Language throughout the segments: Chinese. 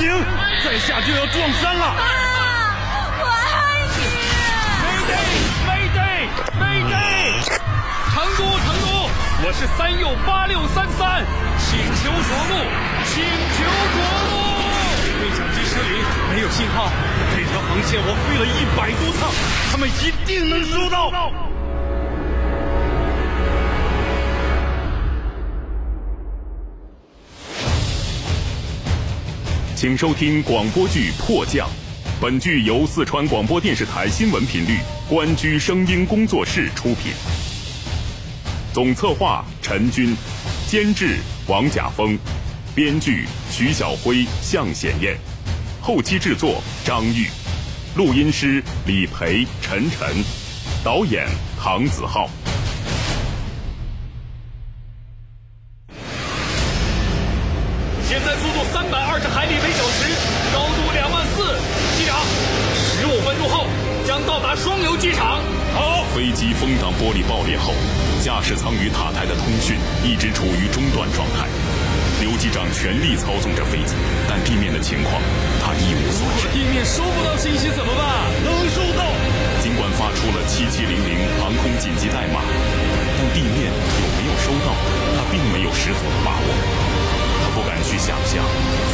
行，再下就要撞山了。我爱你。Mayday，Mayday，Mayday！成都，成都，我是三右八六三三，请求着陆，请求着陆。对讲机失灵，没有信号。这条航线我飞了一百多趟，他们一定能收到。请收听广播剧《迫降》，本剧由四川广播电视台新闻频率关居声音工作室出品，总策划陈军，监制王甲峰，编剧徐晓辉、向显燕，后期制作张玉，录音师李培、陈晨，导演唐子浩。驾驶舱与塔台的通讯一直处于中断状态。刘机长全力操纵着飞机，但地面的情况他一无所知。地面收不到信息怎么办？能收到。尽管发出了七七零零航空紧急代码，但地面有没有收到，他并没有十足的把握。不敢去想象，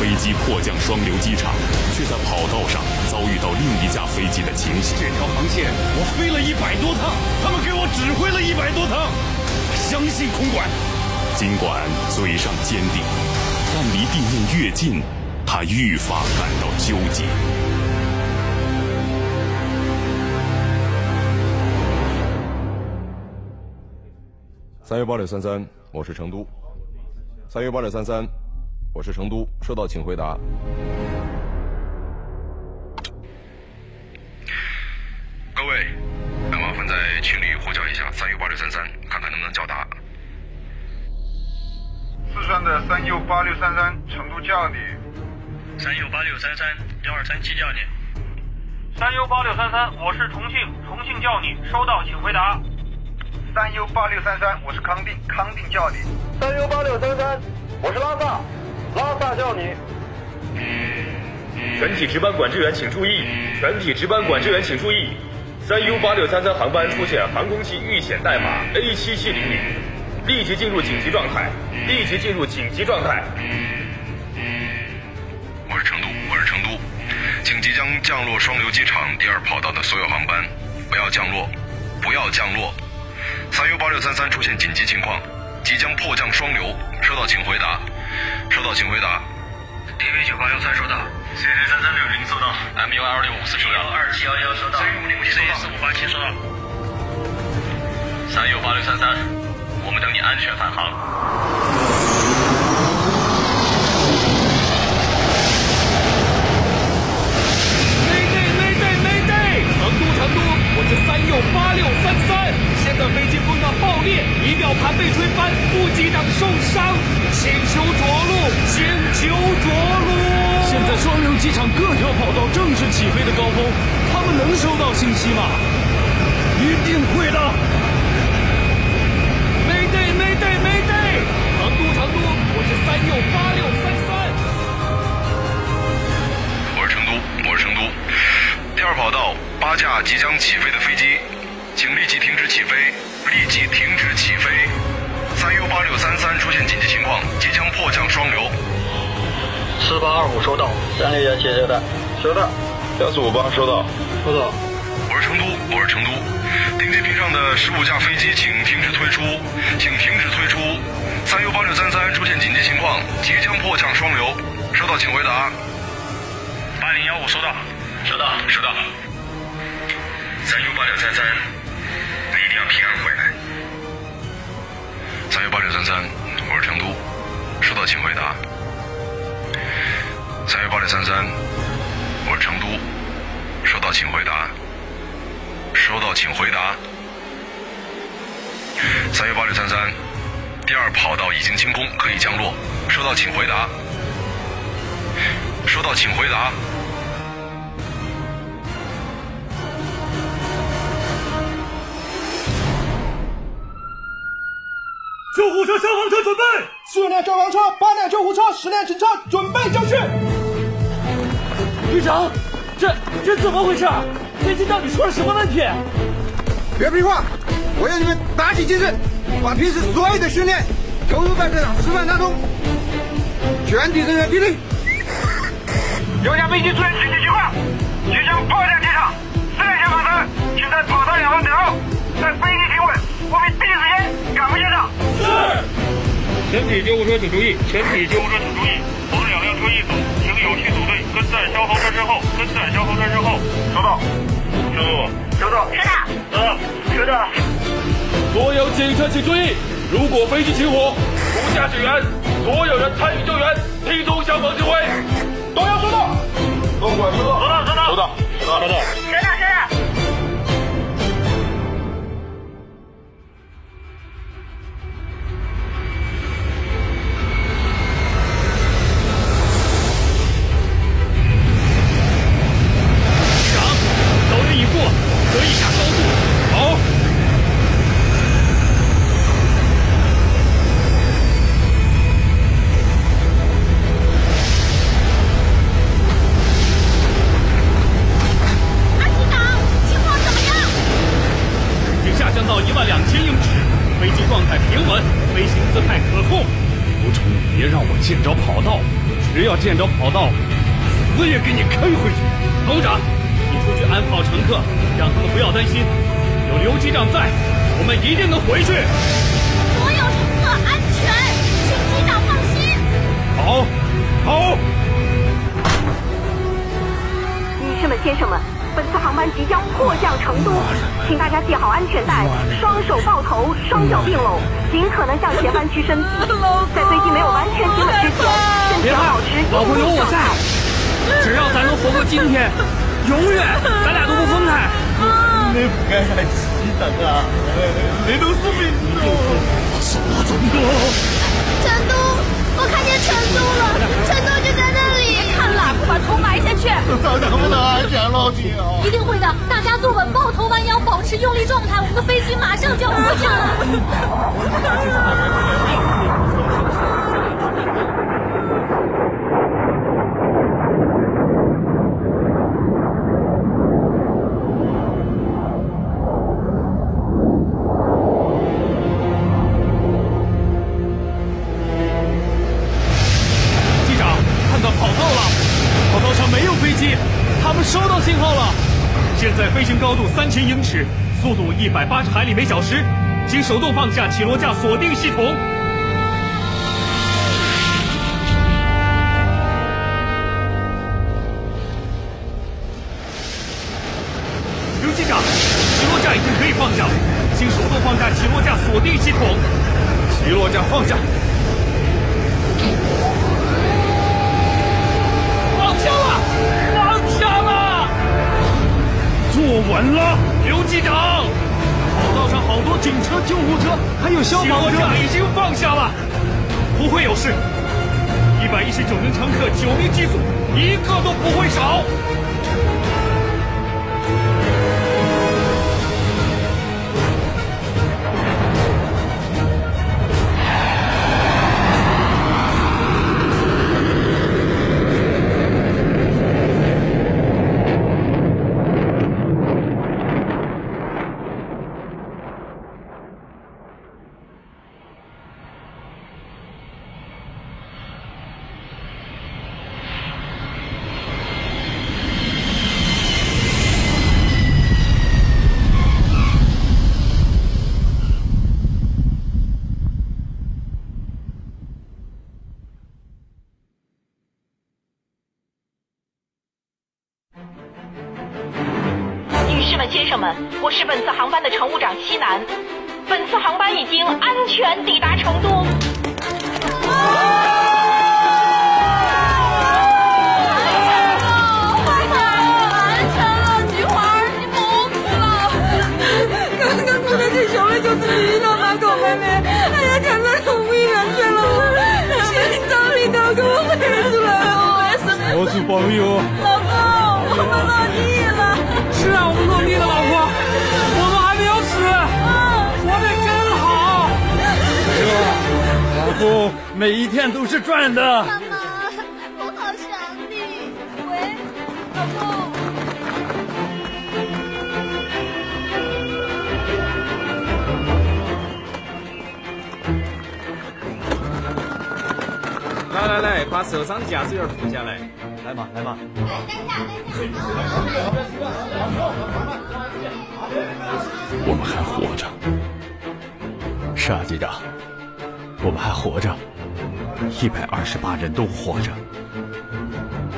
飞机迫降双流机场，却在跑道上遭遇到另一架飞机的情形。这条航线我飞了一百多趟，他们给我指挥了一百多趟。相信空管。尽管嘴上坚定，但离地面越近，他愈发感到纠结。三月八六三三，我是成都。三月八六三三。我是成都，收到，请回答。各位，那麻烦在群里呼叫一下三 U 八六三三，看看能不能叫答。四川的三 U 八六三三，成都叫你。三 U 八六三三幺二三七叫你。三 U 八六三三，我是重庆，重庆叫你，收到，请回答。三 U 八六三三，我是康定，康定叫你。三 U 八六三三，我是拉萨。拉萨叫你。全体值班管制员请注意！全体值班管制员请注意！三 U 八六三三航班出现航空器遇险代码 A 七七零零，立即进入紧急状态！立即进入紧急状态！我是成都，我是成都，请即将降落双流机场第二跑道的所有航班不要降落，不要降落！三 U 八六三三出现紧急情况，即将迫降双流，收到请回答。收到，请回答。TV 九八幺三收到，CD 三三六零收到，MU 二六五四收到，二七幺幺收到，三五零五七收到，四五八七收到。三六八六三三，我们等你安全返航。成都我是三右八六三三，现在飞机碰到爆裂，仪表盘被吹翻，副机长受伤，请求着陆，请求着陆。现在双流机场各条跑道正是起飞的高峰，他们能收到信息吗？一定会的。Mayday，Mayday，Mayday，成都，成都，我是三右八六三三。我是成都，我是成都，第二跑道。八架即将起飞的飞机，请立即停止起飞！立即停止起飞！三 U 八六三三出现紧急情况，即将迫降双流。四八二五收到，三六幺七收到，收到。幺四五八收到，收到。我是成都，我是成都，停机坪上的十五架飞机请停止退出，请停止退出！三 U 八六三三出现紧急情况，即将迫降双流，收到请回答。八零幺五收到，收到，收到。三 U 八六三三，平安回来。三 U 八六三三，我是成都，收到请回答。三 U 八六三三，我是成都，收到请回答。收到请回答。三 U 八六三三，第二跑道已经清空，可以降落。收到请回答。收到请回答。消防车准备，四辆消防车、八辆救护车、十辆警车准备就绪。队长，这这怎么回事？飞机到底出了什么问题？别废话，我要你们打起精神，把平时所有的训练投入在这场示范当中。全体人员听令！有架飞机出现紧急情况，即将迫降机场，四辆消防车，请在跑道两旁等候，在飞机停稳，我们第一时间赶赴现场。是。全体救护车请注意，全体救护车请注意，逢两辆车一组，请有序组队，跟在消防车身后，跟在消防车身后。收到。收到。收到。收到。呃，收到。所有警车请注意，如果飞机起火，无驾驶员，所有人参与救援，听从消防指挥。都要收到。都管收到。收到，收到，收到。收到，收到。别让我见着跑道，只要见着跑道，死也给你开回去。头长，你出去安抚好乘客，让他们不要担心，有刘机长在，我们一定能回去。所有乘客安全，请机长放心。好，好。女士们、先生们，本次航班即将迫降成都，请大家系好安全带，双手抱头，双脚并拢，尽可能向前弯曲身体。在飞机没有完全停稳之前，身体保持，老婆有我在，只要咱能活过今天，永远咱俩都不分开。你不该来西藏啊！你都是民众。什么中国？成都，我看见成都了，成都就在那里。把头埋下去。能不能安全落地啊？一定会的，大家坐稳，抱头弯腰，保持用力状态，我们的飞机马上就要迫降了。一百八十海里每小时，请手动放下起落架锁定系统。刘机长，起落架已经可以放下了，请手动放下起落架锁定系统。起落架放下。放下了，放下了。坐稳了，刘机长，护车，还有消防车，已经放下了，不会有事。一百一十九名乘客，九名机组，一个都不会少。女士们、先生们，我是本次航班的乘务长西南。本次航班已经安全抵达成都。安全了，菊花，你莫哭了。刚刚哭得最凶的就是你了，马狗妹妹。哎呀，看到动物园去了，心脏里都给我飞出来了。没事没事。我是朋友。老公，我们落地了。是啊，我们落地了，老婆，我们还没有死，活得真好。老公每一天都是赚的。妈妈，我好想你。喂，老公。来来来，把受伤的驾驶员扶下来。来嘛来嘛。我们还活着。是啊，机长，我们还活着，一百二十八人都活着，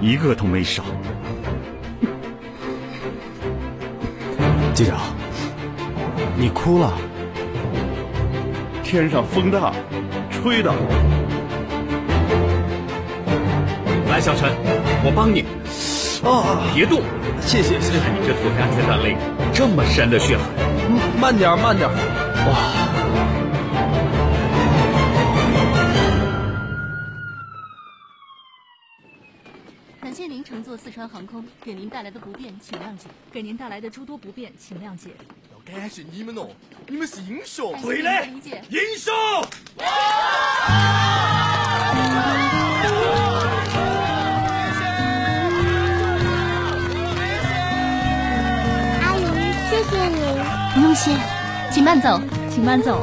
一个都没少。机长，你哭了？天上风大，吹的。来，小陈，我帮你。啊，别动，谢谢谢谢。你这脱开安全带累，这么深的血痕。慢点慢点。哇。感谢您乘坐四川航空，给您带来的不便请谅解，给您带来的诸多不便请谅解。要感谢你们哦，你们是英雄。对嘞，英雄。谢，请慢走，请慢走。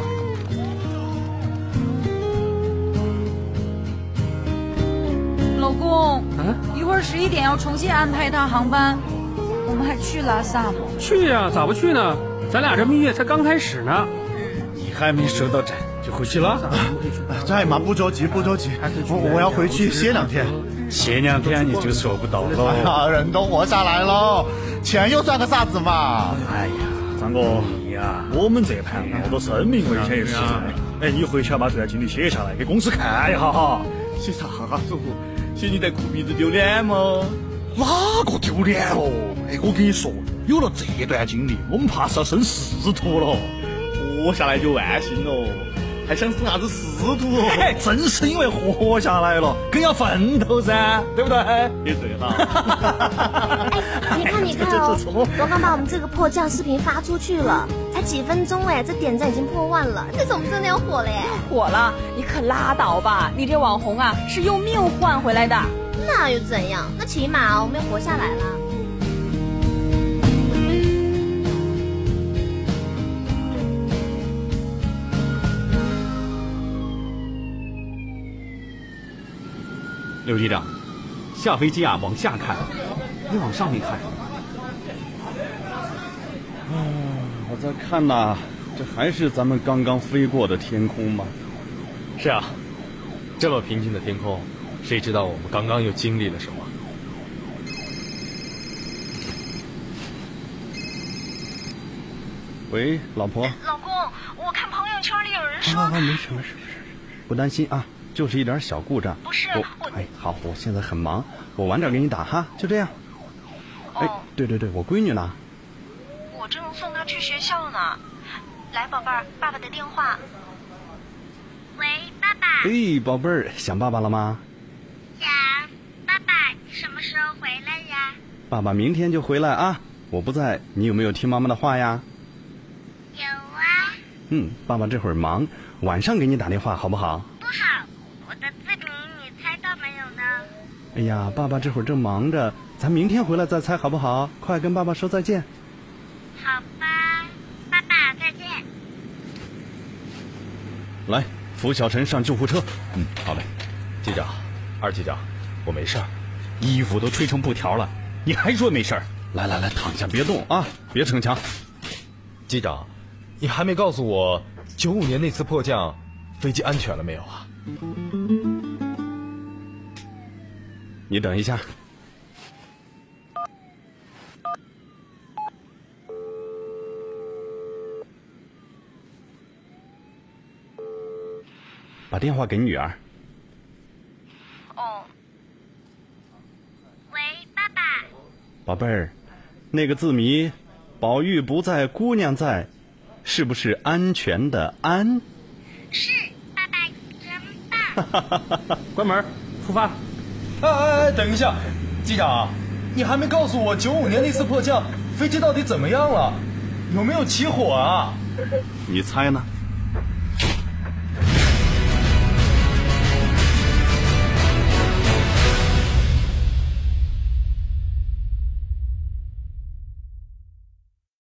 老公，一会儿十一点要重新安排一趟航班，我们还去拉萨吗？去呀，咋不去呢？咱俩这蜜月才刚开始呢。你还没收到站就回去了？在嘛，不着急，不着急，我我要回去歇两天。歇两天你就收不到了。啊，人都活下来了，钱又算个啥子嘛？哎呀，张哥，我们这盘冒着生命危险的事情，哎，你回去要把这段经历写下来，给公司看一下哈。写啥子？写你在哭鼻子丢脸吗？哪个丢脸哦？哎，我跟你说，有了这段经历，我们怕是要升仕途了。活下来就万幸了，还想升啥子仕途？嘿，正是因为活下来了，更要奋斗噻，对不对？也对哈。哎，你看你看哦，我刚把我们这个破降视频发出去了，才几分钟哎，这点赞已经破万了，这次我们真的要火了耶！火了？你可拉倒吧，你这网红啊，是用命换回来的。那又怎样？那起码我们又活下来了。刘局长，下飞机啊，往下看，你往上面看。嗯，我在看呐，这还是咱们刚刚飞过的天空吗？是啊，这么平静的天空，谁知道我们刚刚又经历了什么？喂，老婆。老公，我看朋友圈里有人说。啊，没事没事没事，不担心啊，就是一点小故障。不是我，哎，好，我现在很忙，我晚点给你打哈，就这样。哎，对对对，我闺女呢？我正送她去学校呢。来，宝贝儿，爸爸的电话。喂，爸爸。哎，宝贝儿，想爸爸了吗？想。爸爸，你什么时候回来呀？爸爸明天就回来啊！我不在，你有没有听妈妈的话呀？有啊。嗯，爸爸这会儿忙，晚上给你打电话好不好？不好，我的字谜你猜到没有呢？哎呀，爸爸这会儿正忙着，咱明天回来再猜好不好？快跟爸爸说再见。好吧，爸爸再见。来，扶小陈上救护车。嗯，好嘞。机长，二机长，我没事儿，衣服都吹成布条了，你还说没事儿？来来来，躺下别动啊，别逞强。机长，你还没告诉我九五年那次迫降，飞机安全了没有啊？你等一下。把电话给女儿。哦。喂，爸爸。宝贝儿，那个字谜，宝玉不在，姑娘在，是不是安全的安？是，爸爸真棒。关门，出发。哎哎哎，等一下，机长，你还没告诉我九五年那次迫降，飞机到底怎么样了？有没有起火啊？你猜呢？